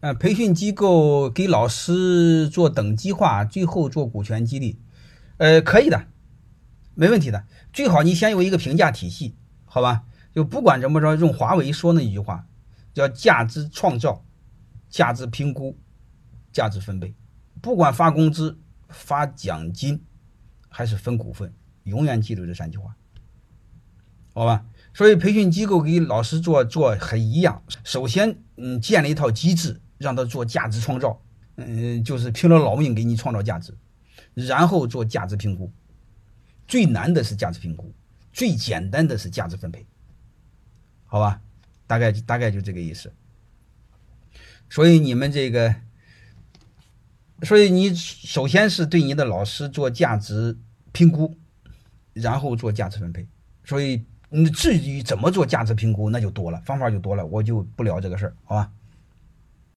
呃，培训机构给老师做等级化，最后做股权激励，呃，可以的，没问题的。最好你先有一个评价体系，好吧？就不管怎么着，用华为说那一句话，叫价值创造、价值评估、价值分配。不管发工资、发奖金还是分股份，永远记住这三句话，好吧？所以培训机构给老师做做很一样，首先嗯建了一套机制。让他做价值创造，嗯，就是拼了老命给你创造价值，然后做价值评估。最难的是价值评估，最简单的是价值分配，好吧？大概大概就这个意思。所以你们这个，所以你首先是对你的老师做价值评估，然后做价值分配。所以你至于怎么做价值评估，那就多了，方法就多了，我就不聊这个事儿，好吧？